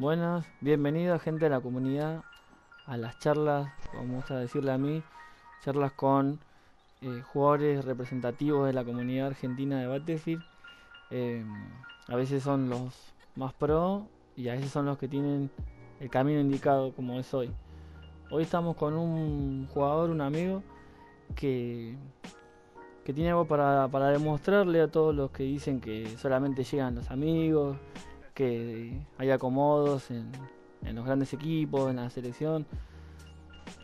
Buenas, bienvenidos gente de la comunidad a las charlas, me gusta decirle a mí, charlas con eh, jugadores representativos de la comunidad argentina de Battlefield. Eh, a veces son los más pro y a veces son los que tienen el camino indicado como es hoy. Hoy estamos con un jugador, un amigo, que, que tiene algo para, para demostrarle a todos los que dicen que solamente llegan los amigos, que hay acomodos en, los grandes equipos, en la selección.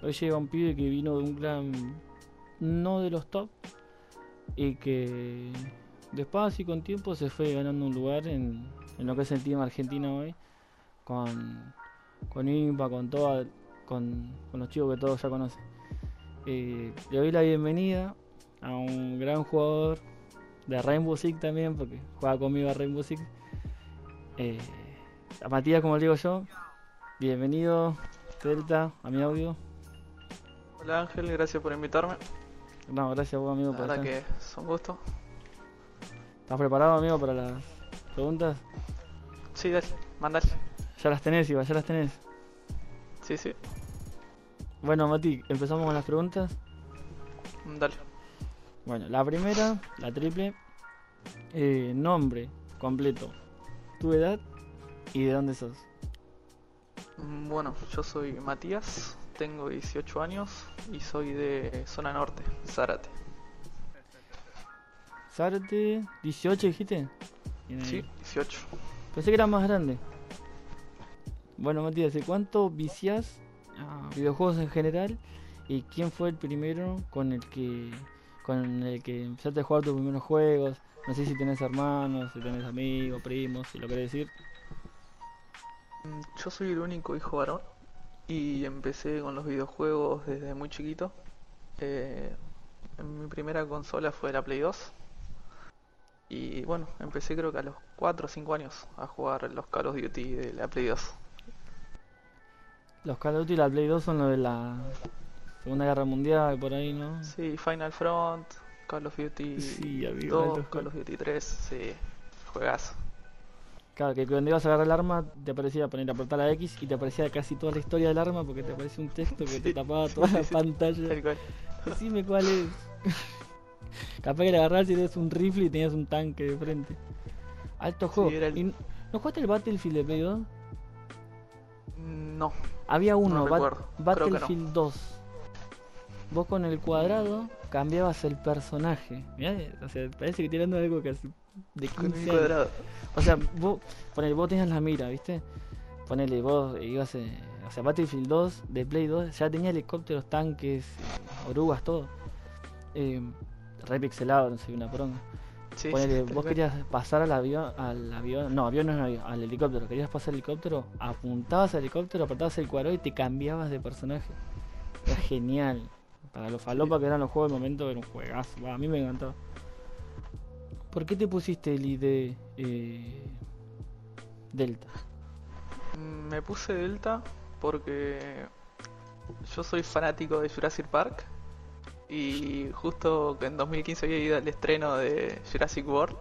Hoy llega un pibe que vino de un gran, no de los top, y que despacio y con tiempo se fue ganando un lugar en, en lo que es el team argentino hoy, con, con Impa, con toda, con, con los chicos que todos ya conocen. Eh, le doy la bienvenida a un gran jugador de Rainbow Six también, porque juega conmigo a Rainbow Six. Eh, a Matías, como le digo yo, bienvenido, Delta, a mi audio. Hola Ángel, gracias por invitarme. No, gracias a vos, amigo, La por verdad que es un gusto. ¿Estás preparado, amigo, para las preguntas? Sí, dale, mandale. Ya las tenés, Iba, ya las tenés. Sí, sí, Bueno, Mati, empezamos con las preguntas. dale. Bueno, la primera, la triple. eh, nombre completo, tu edad y de dónde sos. Mm, Bueno, yo soy Matías, tengo 18 años y soy de zona norte, Zárate. Zárate, 18 dijiste. Sí, 18. Pensé que era más grande. Bueno, Matías, ¿de cuánto viciás a videojuegos en general? ¿Y quién fue el primero con el que con el que empezaste a jugar tus primeros juegos? No sé si tenés hermanos, si tenés amigos, primos, si lo querés decir. Yo soy el único hijo varón y empecé con los videojuegos desde muy chiquito. Eh, mi primera consola fue la Play 2. Y bueno, empecé creo que a los 4 o 5 años a jugar los Call of Duty de la Play 2. Los Call of Duty y la Play 2 son los de la Segunda Guerra Mundial, por ahí, ¿no? Sí, Final Front, Call of Duty Sí, amigo, 2, altos Call of Duty 3, sí, juegazo. Claro, que cuando ibas a agarrar el arma te aparecía poner apretar la X y te aparecía casi toda la historia del arma porque te aparecía un texto que te tapaba toda la pantalla. Tal cual. Decime cuál es. Capaz que le agarrás y tenías un rifle y tenías un tanque de frente. Alto juego. era el- ¿Y ¿No jugaste el Battlefield de Play 2? No, Había uno, Bat- recuerdo. Creo que no. Battlefield 2. Vos con el cuadrado cambiabas el personaje. Mirá, o sea, parece que tirando algo casi de 15 con un años. cuadrado. O sea, vos, ponele, vos tenías la mira, ¿viste? Ponele, vos ibas, eh, o sea, Battlefield 2 de Play 2 ya tenía helicópteros, tanques, orugas, todo. Eh, re pixelado, no sé, una poronga. Sí, Ponele, sí, vos querías pasar al avión, al avión, no, avión no es avión, al helicóptero, querías pasar al helicóptero, apuntabas al helicóptero, apretabas el cuadrado y te cambiabas de personaje. Era genial. Para los falopa que eran los juegos del momento era un juegazo, va, a mí me encantaba. ¿Por qué te pusiste el ID eh, Delta? Mm, Me puse Delta porque yo soy fanático de Jurassic Park y justo en 2015 había ido al estreno de Jurassic World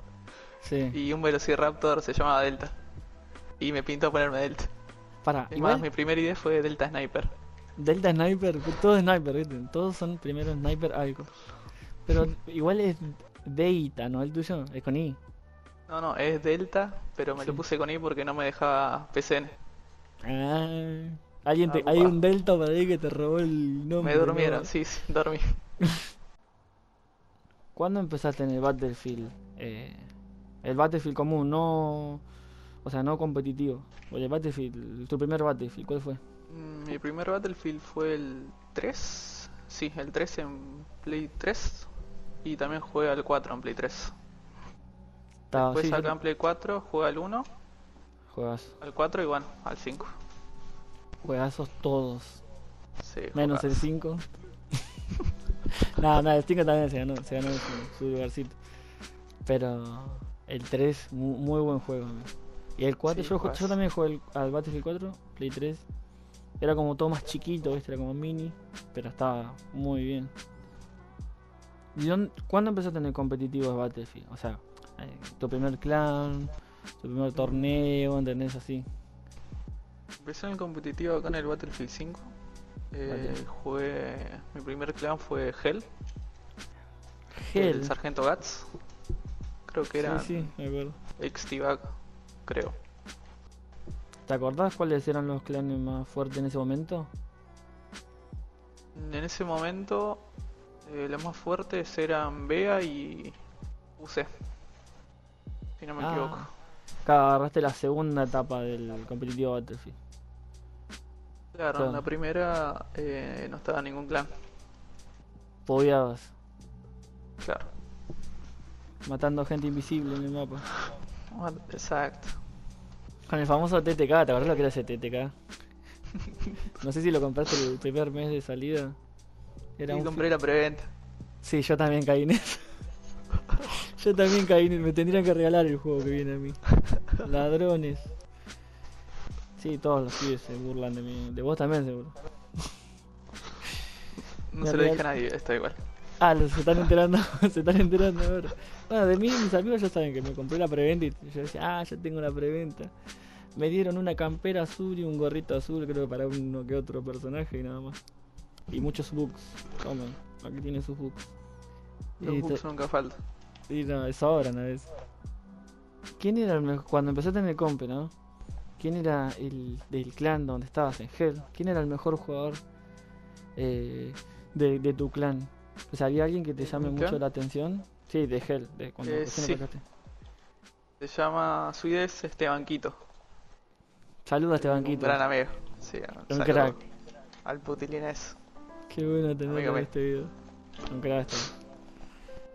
Sí. y un Velociraptor se llamaba Delta y me pintó ponerme Delta. Para, igual más, mi primera idea fue Delta Sniper. Delta Sniper, todo Sniper, ¿viste? Todos son primero Sniper algo. Pero igual es Deita, ¿no? El tuyo, es con I. No, no, es Delta, pero me Sí. lo puse con I porque no me dejaba PCN. Ah, alguien te, Ah, hay un Delta para ahí que te robó el nombre. Me durmieron, ¿no? sí, sí, dormí. ¿Cuándo empezaste en el Battlefield? Eh, el Battlefield común, no. O sea, no competitivo. O el Battlefield, tu primer Battlefield, ¿cuál fue? Mm, Mi primer Battlefield fue el 3. Sí, el 3 en Play 3. Y también jugué al 4 en Play 3. Estaba Después sí, yo acá en Play 4 jugué al 1, Juegas, al 4 y bueno, al 5. juegazos todos. Sí, Menos el juegazo. 5. no, no, el 5 también se ganó, se ganó su, su lugarcito. Pero el 3, mu- muy, buen juego. amigo. Y el 4, Sí, yo, yo también jugué al Battlefield 4, Play 3. Era como todo más chiquito, ¿viste? Era como mini, pero estaba muy bien. ¿Y dónde- cuándo empezaste en el competitivo de Battlefield? O sea, eh, tu primer clan, tu primer torneo, ¿entendés? Así. Empecé en el competitivo acá en el Battlefield 5. Eh, jugué. Mi primer clan fue Hell, Gel. el Sargento Gats. Creo que era Sí, sí, me acuerdo. ex creo. ¿Te acordás cuáles eran los clanes más fuertes en ese momento? En ese momento, eh, los más fuertes eran Bea y UC. Si no me Ah, equivoco. Acá agarraste la segunda etapa del competitivo Battlefield. Claro, claro. en la primera eh, no estaba ningún clan. Podeabas, Claro. matando gente invisible en el mapa. Exacto. Con el famoso TTK, ¿te acordás lo que era ese TTK? No sé si lo compraste el primer mes de salida. Era y un compré la preventa. Sí, yo también caí en eso. yo también caí en eso. Me tendrían que regalar el juego que viene a mí. Ladrones. Sí, todos los pibes se burlan de mí. De vos también, seguro. No se lo dije a nadie, está igual. Ah, se están enterando. se están enterando ahora. Bueno, de mí, mis amigos ya saben que me compré la preventa y yo decía, ah, ya tengo la preventa. Me dieron una campera azul y un gorrito azul, creo que para uno que otro personaje y nada más. Y muchos bugs. Tomen, aquí tiene sus bugs. Los Y to- nunca faltan. Y no, sobran a veces. ¿Quién era el mejor? Cuando empezaste en el compe, ¿no? ¿Quién era el del clan donde estabas en Hell? ¿Quién era el mejor jugador eh, de, de tu clan? O sea, ¿había alguien que te ¿De llame mucho la atención? Sí, de Hell, de cuando Eh, sí. Se llama Suides Estebanquito. Saluda a este Un gran amigo. Sí, Un crack. Al putilines. Qué bueno tenerlo en este video. Un crack este.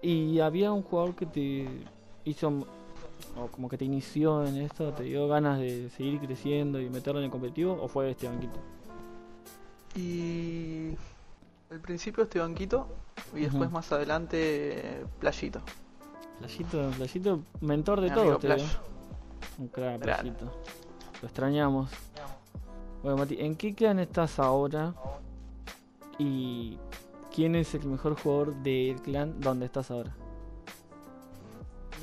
Y había un jugador que te hizo, o como que te inició en esto, te dio ganas de seguir creciendo y meterlo en el competitivo, o fue este banquito. Y al principio Estebanquito y después más adelante Playito. Playito, Playito, mentor de Mi todos, te. Un crack. Playito. Lo extrañamos. Bueno, Mati, ¿en qué clan estás ahora? ¿Y quién es el mejor jugador del clan donde estás ahora?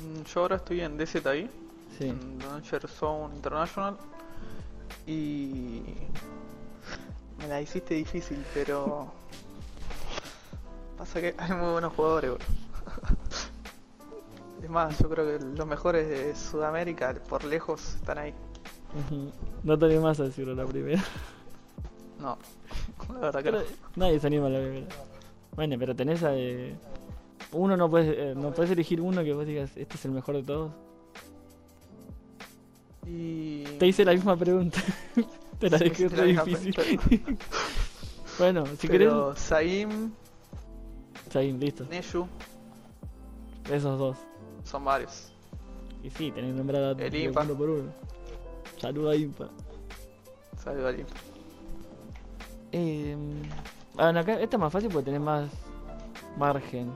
Mm, Yo ahora estoy en DZI, Sí. en Danger Zone International. Y me la hiciste difícil, pero pasa que hay muy buenos jugadores. boludo. Es más, yo creo que los mejores de Sudamérica por lejos están ahí. No te animás a decirlo la primera. No, la verdad que Pero no. nadie se anima a la primera. Bueno, pero tenés a... eh, Uno no puedes, eh, no puedes elegir uno que vos digas, este es el mejor de todos. Y Te hice la misma pregunta. Te la dejé sí, re difícil. bueno, si querés... pero Saim, Ahí, listo. Esos dos. son varios. Y sí, tenés que nombrar a El Impa. uno por uno. Saluda a Impa. Saludos al Impa. Eh, bueno, acá esta es más fácil porque tenés más margen.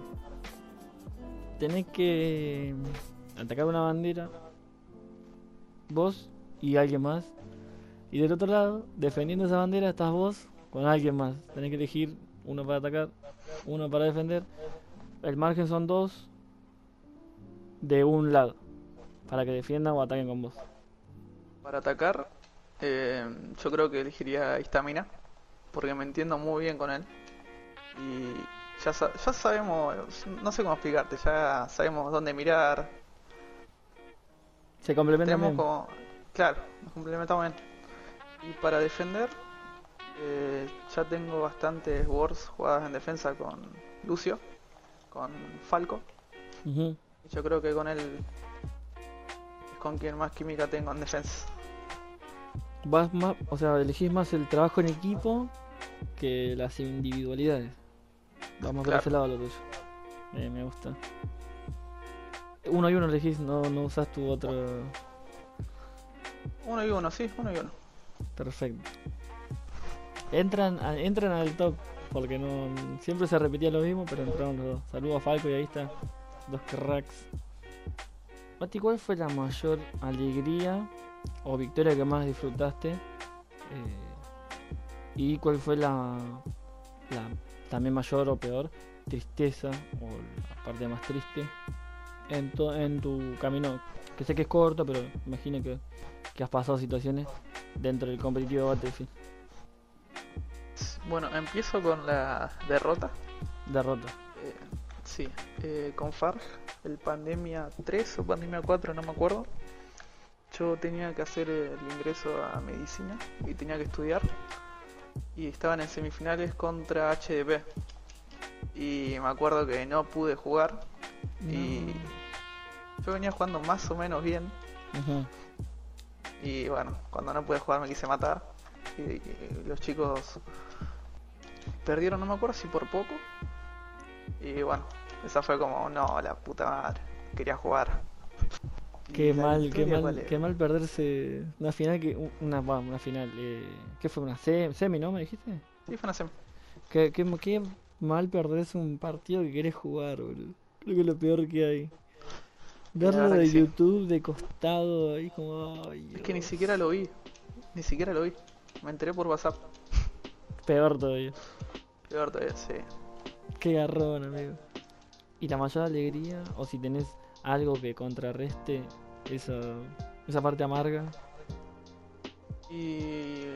Tenés que atacar una bandera, vos y alguien más. Y del otro lado, defendiendo esa bandera, estás vos con alguien más. Tenés que elegir uno para atacar, uno para defender. El margen son dos de un lado, para que defiendan o ataquen con vos. Para atacar, eh, yo creo que elegiría Istamina, porque me entiendo muy bien con él. Y ya, sa- ya sabemos, no sé cómo explicarte, ya sabemos dónde mirar. Se complementan Tenemos bien. como, claro, nos complementamos bien. Y para defender, eh, ya tengo bastantes wars jugadas en defensa con Lucio, con Falco. Y yo creo que con él es con quien más química tengo en defensa. Vas más, o sea, elegís más el trabajo en equipo que las individualidades. Vamos por Claro. ese lado lo tuyo. Eh, me gusta. Uno y uno elegís, no, no usas tu otro. Uno y uno, sí, uno y uno. Perfecto. Entran, entran al top, porque no siempre se repetía lo mismo, pero entraron los dos. Saludos a Falco y ahí está. Dos cracks. Mati, ¿cuál fue la mayor alegría o victoria que más disfrutaste? Eh, ¿Y cuál fue la, también mayor o peor tristeza o la parte más triste en, to- en tu camino Que sé que es corto, pero imagino que, has pasado situaciones dentro del competitivo de Battlefield. Bueno, empiezo con la derrota. Derrota. Eh, sí, eh, con Farg, el Pandemia 3 o Pandemia 4, no me acuerdo. Yo tenía que hacer el ingreso a medicina y tenía que estudiar. Y estaban en semifinales contra HDP. Y me acuerdo que no pude jugar. Y yo venía jugando más o menos bien. Y bueno, cuando no pude jugar me quise matar. Y, y los chicos perdieron, no me acuerdo si por poco. Y bueno, esa fue como, no, la puta madre, quería jugar. Qué mal, qué mal, qué mal perderse una final que una, va, una final. Eh, ¿Qué fue una se- semi, no? ¿Me dijiste? Sí, fue una sem. Qué, qué, qué mal perderse un partido que querés jugar, boludo. Creo que es lo peor que hay. Verlo de sí. YouTube de costado ahí como ay, Es que ni siquiera lo vi, ni siquiera lo vi. Me enteré por WhatsApp. peor todavía. Peor todavía, sí. Qué garrón, amigo. Y la mayor alegría, o si tenés algo que contrarreste esa, esa parte amarga. Y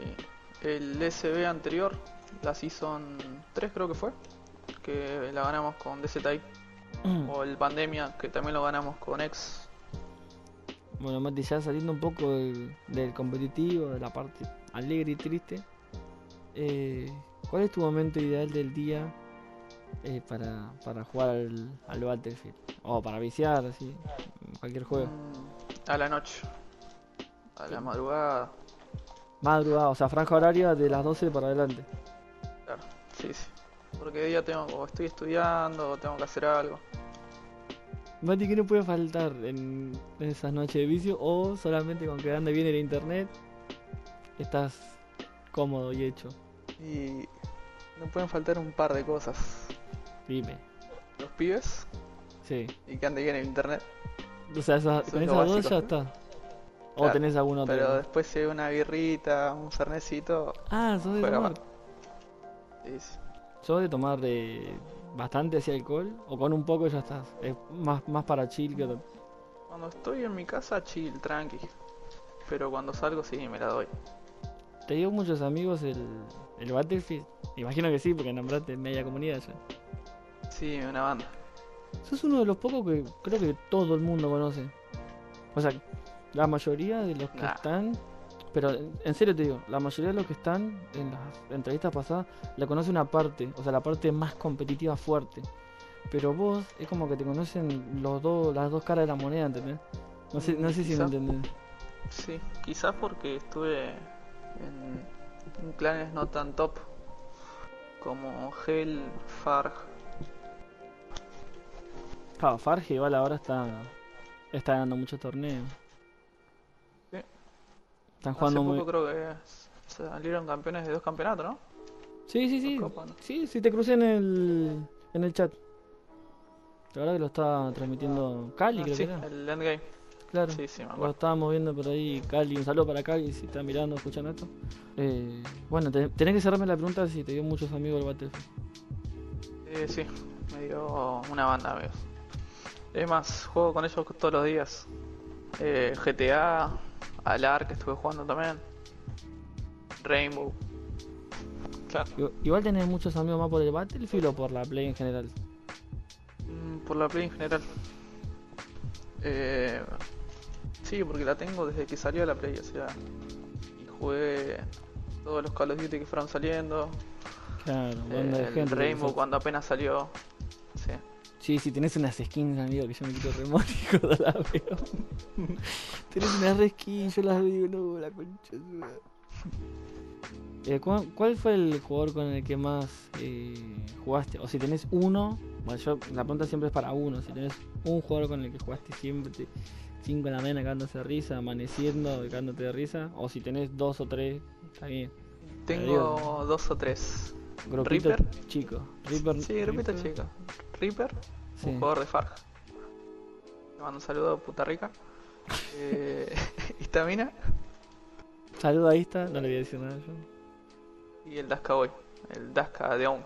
el SB anterior, la Season 3 creo que fue, que la ganamos con DZI. O el Pandemia, que también lo ganamos con X. Bueno, Mati, ya saliendo un poco del, del competitivo, de la parte alegre y triste, eh, ¿cuál es tu momento ideal del día eh, para, para jugar al, al Battlefield? O para viciar, así, cualquier juego. A la noche. A la madrugada. Madrugada, o sea, franja horaria de las 12 para adelante. Claro, sí, sí. Porque de día tengo, o estoy estudiando, o tengo que hacer algo. Mati, ¿qué no puede faltar en, en esas noches de vicio? O solamente con que ande bien el internet, estás cómodo y hecho. Y no pueden faltar un par de cosas. Dime. Los pibes Sí. y que ande bien el internet. O sea, esa- Eso con esas dos ya está. O Claro, tenés alguna otra. Pero después si hay una birrita, un cernecito. Ah, sos de tomar. sí. ¿Sos de tomar eh, bastante así alcohol? ¿O con un poco ya estás? Es más, más para chill que Cuando estoy en mi casa, chill, tranqui. Pero cuando salgo, sí, me la doy. ¿Te dio muchos amigos el, el Battlefield? Imagino que sí, porque nombraste media comunidad ya. Sí, una banda. Sos uno de los pocos que creo que todo el mundo conoce. O sea, la mayoría de los que Nah. están. Pero en serio te digo, la mayoría de los que están en las entrevistas pasadas la conoce una parte, o sea, la parte más competitiva fuerte. Pero vos es como que te conocen los dos, las dos caras de la moneda, ¿entendés? No sé, no sé si me entendés. Sí, quizás porque estuve en, en clanes no tan top como Hell, Farg. Claro, Farge igual ahora está, está ganando muchos torneos. Sí. Están Hace jugando poco muy... creo que salieron campeones de dos campeonatos, ¿no? Sí, sí, sí. Sí, sí, te crucé en el, en el chat. La verdad que lo estaba transmitiendo Cali, Ah, creo sí, que era. el endgame. Claro. Sí, sí, Lo estábamos viendo por ahí, Cali. Un saludo para Cali si está mirando, escuchando esto. Eh, bueno, te- tenés que cerrarme la pregunta si te dio muchos amigos el Battlefield. Eh, sí, me dio una banda, amigos. Es más, juego con ellos todos los días. Eh, GTA, Alar, que estuve jugando también. Rainbow. Claro, Igu- Igual tenés muchos amigos más por el Battlefield o por la Play en general. mm, por la Play en general. Eh, sí, porque la tengo desde que salió la Play, o sea. Y jugué todos los Call of Duty que fueron saliendo. Claro, eh, banda de el gente. Rainbow cuando apenas salió. Sí. Sí, si tenés unas skins, amigo, que yo me quito remónico, no la veo. tenés unas skins, yo las digo, no, la concha de. Eh, ¿cuál, cuál fue el jugador con el que más eh, jugaste? O si tenés uno, bueno, yo, la pregunta siempre es para uno. Si tenés un jugador con el que jugaste siempre, 5 de la mañana cagándose de risa, amaneciendo, cagándote de risa. O si tenés dos o tres, está bien. Tengo dos o tres. Grupito Reaper. chico. Reaper, Sí, Reaper, chico. Reaper, sí. un jugador de Farg. Le mando un saludo a Puta Rica. Eh, Istamina Saludo ahí está, no le voy a decir nada yo. y el Daska Boy. El Daska de Aum.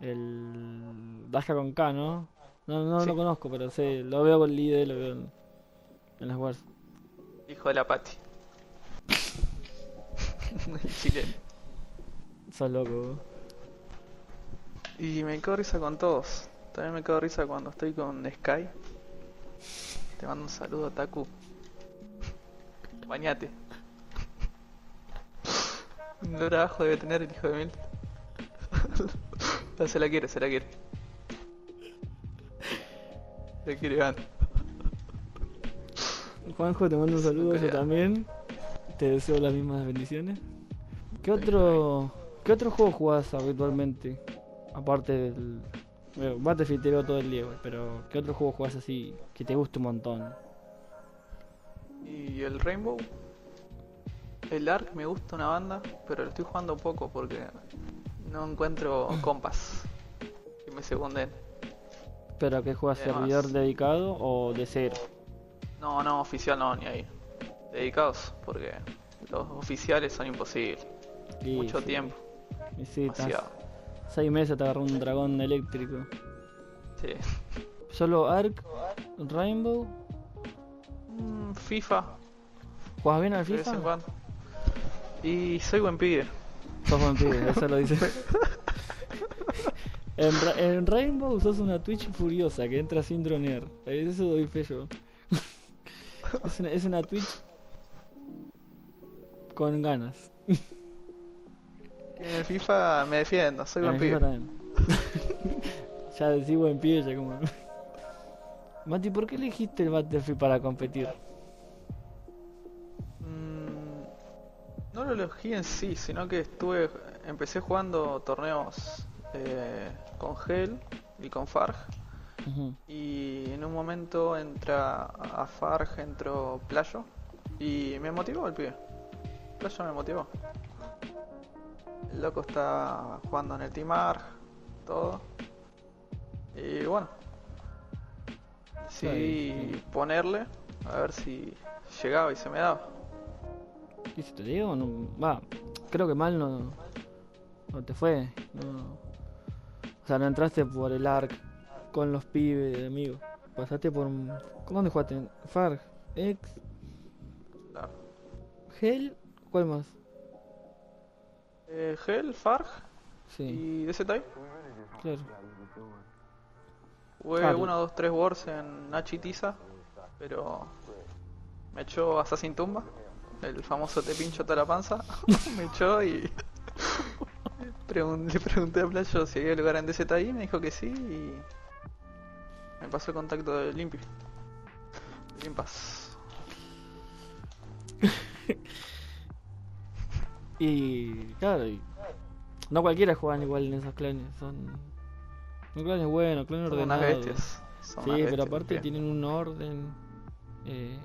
El Daska con K, ¿no? No, no Sí. lo conozco, pero sé, lo veo con líder, lo veo en- en las wars. Hijo de la Pati. Chileno. Sos loco. Y me quedo risa con todos. También me quedo risa cuando estoy con Sky. Te mando un saludo, Taku. Bañate. Un trabajo debe tener el hijo de mil. No, se la quiere, se la quiere. Quiere ganar. Juanjo, te mando un saludo yo también. Te deseo las mismas bendiciones. ¿Qué otro, ¿qué otro juego jugás habitualmente? Aparte del. Bueno, Battlefield te veo todo el día, pero ¿qué otro juego jugás así que te guste un montón? Y el Rainbow. El Ark me gusta una banda, pero lo estoy jugando poco porque no encuentro compas que me secunden. ¿Pero que juegas servidor dedicado o de cero? No, no, oficial no, ni ahí. Dedicados, porque los oficiales son imposibles. Mucho sí, tiempo, Y sí, seis meses te agarró un dragón eléctrico. Sí. ¿Solo Ark? ¿Rainbow? Mm, FIFA, ¿Juegas bien al de vez en FIFA? cuando. Y soy buen pibe. Sos buen pibe, eso lo dice. en, Ra- en Rainbow sos una Twitch furiosa que entra sin dronear. Eso doy fe yo. es, una, es una Twitch con ganas. En el FIFA me defiendo, soy En buen FIFA pibe. ya decís buen pibe, ya como. Mati, ¿por qué elegiste el Battlefield para competir? Mm, no lo elegí en sí, sino que estuve, empecé jugando torneos eh, con Gel y con Farg. Y en un momento entra a Farg, entró Playo. Y me motivó el pibe. Playo me motivó. El loco está jugando en el Team Arg, todo. Y bueno. Bien. ponerle a ver si llegaba y se me daba. ¿Y si te digo? No, va, creo que mal no, no te fue. No. O sea, no entraste por el ARC con los pibes de amigos. Pasaste por. un- ¿Dónde jugaste? ¿En Farg, Ex, Claro. Hell, ¿cuál más? Eh, Gel, Farg Sí, y DZI. claro. Jugué Claro. 1, 2, 3 wars en Nachi Tiza, pero me echó Assassin Tumba, el famoso te pincho toda la panza, me echó y pregun- le pregunté a Playo si había lugar en DZI, me dijo que sí y me pasó el contacto de Limpi. Limpas. Y claro, y no cualquiera juegan igual en esos clanes. Son, son clanes buenos, clanes Son unas bestias. son Sí, unas pero aparte bien. tienen un orden. eh,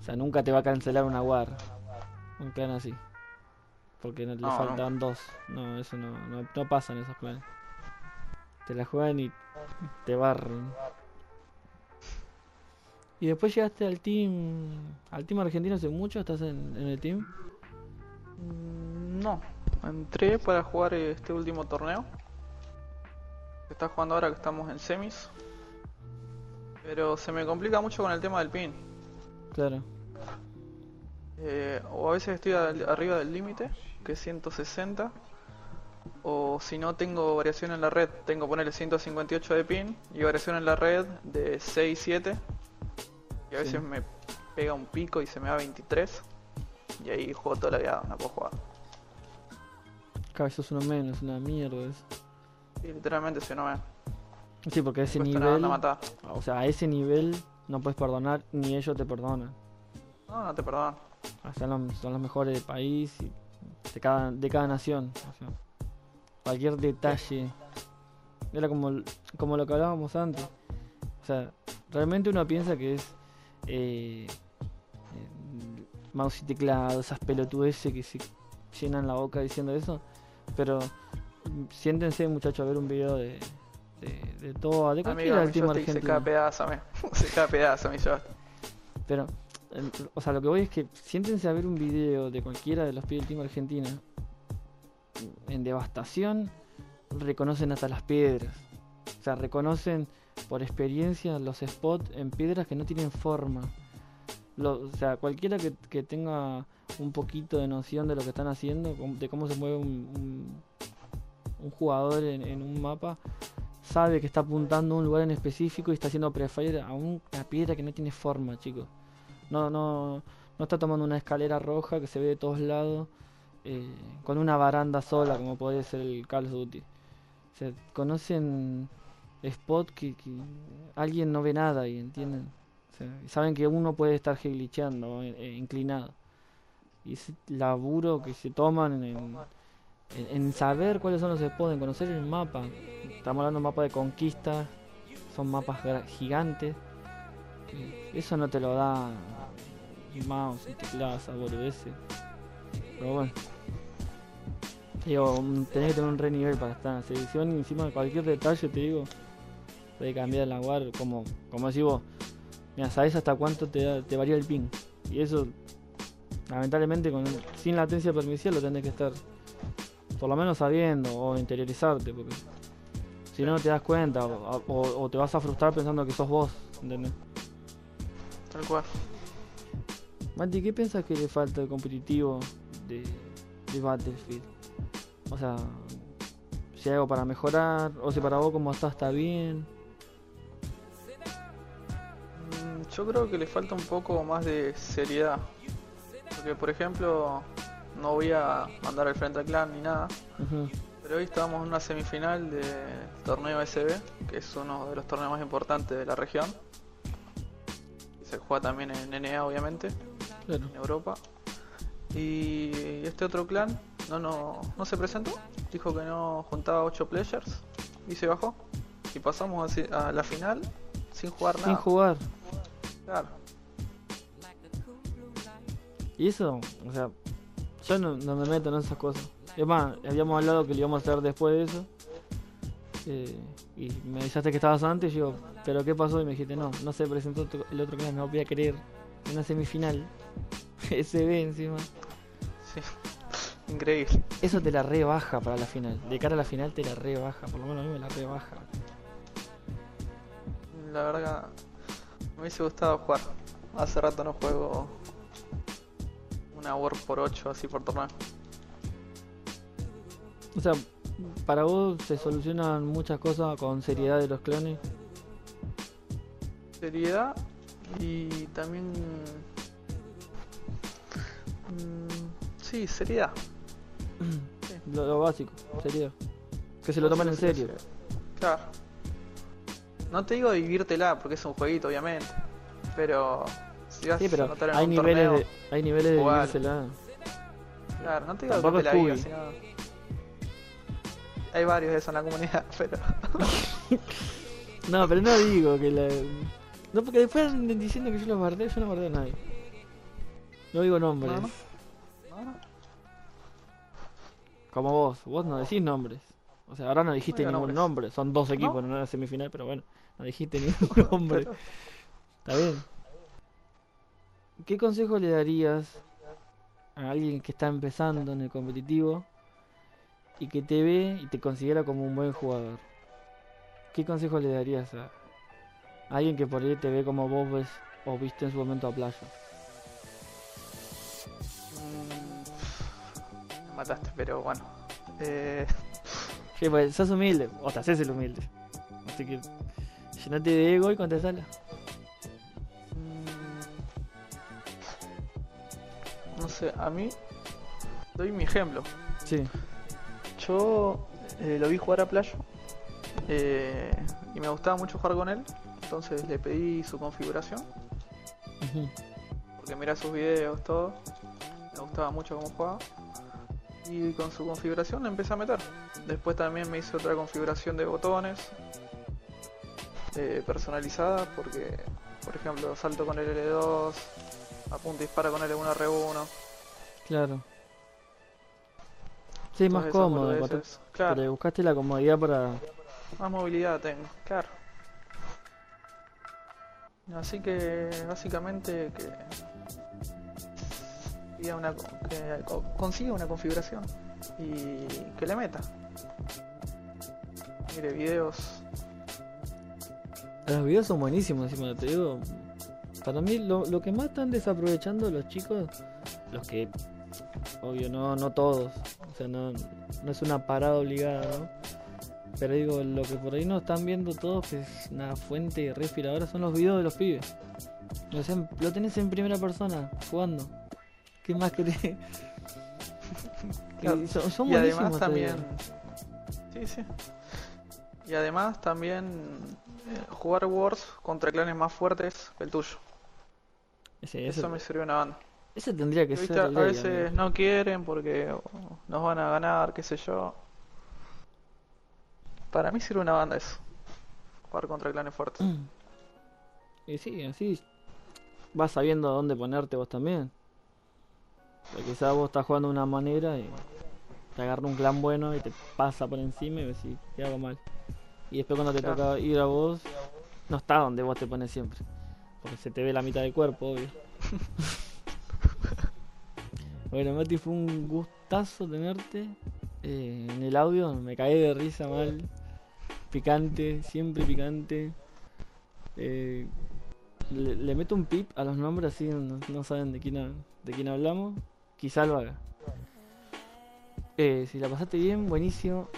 o sea, nunca te va a cancelar una war. Un clan así. Porque no, le No, no. faltan dos. No, eso no, no, no pasa en esos clanes. Te la juegan y te barren. Y después llegaste al team. Al team argentino hace mucho, estás en, en el team. Mm, No, entré para jugar este último torneo. Que está jugando ahora que estamos en semis. Pero se me complica mucho con el tema del pin. Claro. Eh, o a veces estoy al- arriba del límite, que es 160. O si no tengo variación en la red, tengo ponerle 158 de pin y variación en la red de 6, 7. Y a Sí. veces me pega un pico y se me da 23. Y ahí juego toda la vida, no puedo jugar. Cada vez sos uno menos, una mierda eso. Y literalmente si no me Sí, porque a ese cuesta nivel. O sea, a ese nivel no puedes perdonar, ni ellos te perdonan. No, no te perdonan. O sea, son los, son los mejores del país y de cada, de cada nación. o sea, cualquier detalle. Era como, como lo que hablábamos antes. O sea, realmente uno piensa que es eh, eh, mouse y teclado, esas pelotudeces que se llenan la boca diciendo eso. Pero siéntense, muchachos, a ver un video de, de, de todo, de Amigo, cualquiera del mi team joystick se cae pedazo, me. se cae pedazo mi. Pero, o sea, lo que voy es que siéntense a ver un video de cualquiera de los pibes del Team Argentina. En devastación, reconocen hasta las piedras. O sea, reconocen por experiencia los spots en piedras que no tienen forma. O sea, cualquiera que, que tenga un poquito de noción de lo que están haciendo, de cómo se mueve un, un- un jugador en, un mapa, sabe que está apuntando a un lugar en específico y está haciendo prefire a un- una piedra que no tiene forma, chicos. No, no, no está tomando una escalera roja que se ve de todos lados, eh, con una baranda sola, como puede ser el Call of Duty. O conocen spot que, alguien no ve nada y entienden. Saben que uno puede estar glitcheando, eh, inclinado. Y ese laburo que se toman en, saber cuáles son los spots, en conocer el mapa. Estamos hablando de mapa de conquista, son mapas gigantes. Eh, Eso no te lo da mouse y teclado, esa boludeces. Pero bueno. Digo, tenés que tener un re nivel para estar. Si, si van encima de cualquier detalle, te digo, puede cambiar la guard, como, como decís vos. Mira, sabes hasta cuánto te, da- te varía el ping. Y eso, lamentablemente, con, sin latencia permisiva lo tenés que estar, por lo menos sabiendo o interiorizarte, porque si no no te das cuenta o, o- o te vas a frustrar pensando que sos vos, ¿entendés? Tal cual. Mati, ¿qué piensas que le falta al competitivo de, de Battlefield? O sea, si hay algo para mejorar, o si para vos como está está bien. Mm, Yo creo que le falta un poco más de seriedad. Porque, por ejemplo, no voy a mandar al frente al clan ni nada. Pero hoy estábamos en una semifinal del torneo SB, que es uno de los torneos más importantes de la región. Se juega también en NA, obviamente, claro. en Europa. Y este otro clan no, no, no se presentó. Dijo que no juntaba 8 players y se bajó. Y pasamos a la final sin jugar Sin nada. jugar. Claro. Y eso, o sea, yo no, no me meto en esas cosas. Es más, habíamos hablado que lo íbamos a hacer después de eso. eh, y me avisaste que estabas antes y yo, ¿pero qué pasó? Y me dijiste, no, no se presentó el otro clan, no voy a creer. En una semifinal. SB encima. Sí. Increíble. Eso te la rebaja para la final. De cara a la final te la rebaja, por lo menos a mí me la rebaja. La verdad, me hubiese gustado jugar. Hace rato no juego una War por 8 así por torneo. O sea, para vos se solucionan muchas cosas con seriedad de los clones. Seriedad y también. Sí, seriedad. Lo, lo básico, seriedad. Que se lo toman en serio. Claro. No te digo vivírtela porque es un jueguito, obviamente. Pero. Si vas Sí, a pero anotar en hay un niveles, torneo, de, hay niveles de jugar. vivírsela. Claro, no te digo Tampoco que te la vivas, sino. Hay varios de eso en la comunidad, pero. No, pero no digo que la. No, porque después diciendo que yo los bardeo, yo no bardeo a nadie. No digo nombres. No, no. No, Como vos, vos no decís nombres. O sea, ahora no dijiste ningún nombres. nombre. Son dos equipos en una semifinal, pero bueno, no dijiste ningún nombre. Está bien. ¿Qué consejo le darías a alguien que está empezando en el competitivo y que te ve y te considera como un buen jugador? ¿Qué consejo le darías a alguien que por ahí te ve como vos ves o viste en su momento a Playa? Mataste, pero bueno. Eh, Sí, pues sos humilde, o te haces el humilde. Así que llenate de ego y contestala. mm, no sé, a mí. Doy mi ejemplo. Sí. Yo eh, lo vi jugar a Playo. eh, y me gustaba mucho jugar con él. Entonces le pedí su configuración. Porque mira sus videos, todo. Me gustaba mucho cómo jugaba. Y con su configuración le empecé a meter. Después también me hice otra configuración de botones. eh, personalizada porque, por ejemplo, salto con el L2, apunto y dispara con el L1 R1. Claro. Sí, más cómodo. aparte, Claro, Pero buscaste la comodidad para. más movilidad tengo, claro. Así que básicamente que una co- consiga una configuración y que le meta. Mire videos Los videos son buenísimos, encima te digo. Para mí, lo, lo que más están desaprovechando los chicos, los que, obvio, no, no todos, o sea, no, no es una parada obligada. Pero digo, lo que por ahí no están viendo todos, que es una fuente respiradora, son los videos de los pibes. Lo tenés en primera persona, jugando. ¿Qué más querés? Claro. Y son, son y además también. Sí, sí. Y además también eh, jugar Wars contra clanes más fuertes que el tuyo. Ese, Eso ese- me sirvió una banda. ese tendría que Viste, ser a ley, veces no quieren porque oh, nos van a ganar, qué sé yo. Para mí sirve una banda eso. Jugar contra clanes fuertes. Mm. Y sí, así vas sabiendo a dónde ponerte vos también. Porque quizás vos estás jugando de una manera y te agarra un clan bueno y te pasa por encima y decís, ¿qué hago mal? Y después cuando te Claro. toca ir a vos, no está donde vos te pones siempre. Porque se te ve la mitad del cuerpo, obvio. bueno, Mati, fue un gustazo tenerte eh, en el audio. Me caí de risa mal. Picante, siempre picante. Eh, le, le meto un pip a los nombres así no, no saben de quién, ha- de quién hablamos. Quizá lo haga. Eh, si la pasaste bien, buenísimo.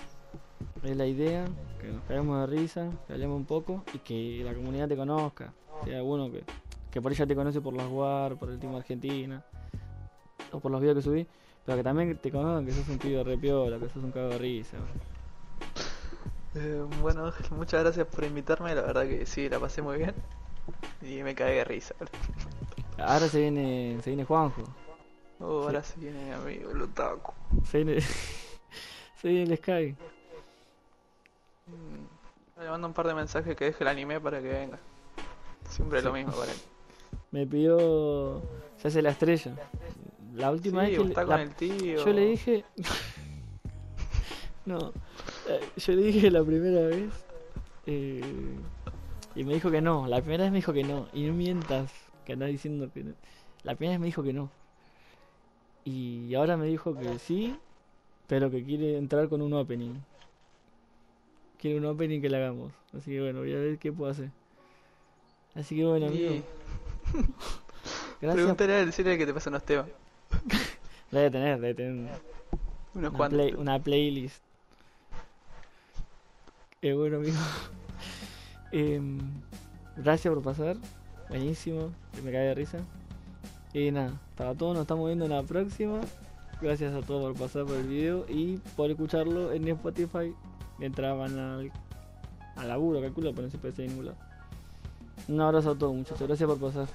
Es la idea, que nos caigamos de risa, que hablemos un poco y que la comunidad te conozca. Si hay alguno que, que por ella te conoce por las WAR, por el Team Argentina, o por los videos que subí, pero que también te conozcan que sos un pibe re piola, que sos un cago de risa. Eh, bueno, Ángel, muchas gracias por invitarme. La verdad que sí, la pasé muy bien. Y me cagué de risa. Ahora se viene, se viene Juanjo. Oh, ahora se viene mi amigo, el otaku. Se viene, se viene el Sky. Mm, Le mando un par de mensajes que deje el anime para que venga. Siempre es lo mismo para él. Me pidió. Se hace la estrella. La última Sí, vez que le- la- con el tío. yo le dije. no. eh, Yo le dije la primera vez. eh, y me dijo que no. La primera vez me dijo que no. Y no mientas. Que andás diciendo que no. La primera vez me dijo que no. Y ahora me dijo que sí. Pero que quiere entrar con un opening. Quiere un opening que le hagamos. Así que bueno, voy a ver qué puedo hacer. Así que bueno, amigo. Y Gracias. pregúntale a él, decirle que te pasen unos temas. Debe tener, debe tener Unos una, play- una playlist. Eh, bueno, amigo. Em, gracias por pasar. Buenísimo. que Me cae de risa. Y nada, para todos nos estamos viendo en la próxima. Gracias a todos por pasar por el video y por escucharlo en Spotify mientras van al, al laburo, calculo, pero no se en ningún lado. Un abrazo a todos, muchachos. Gracias por pasar.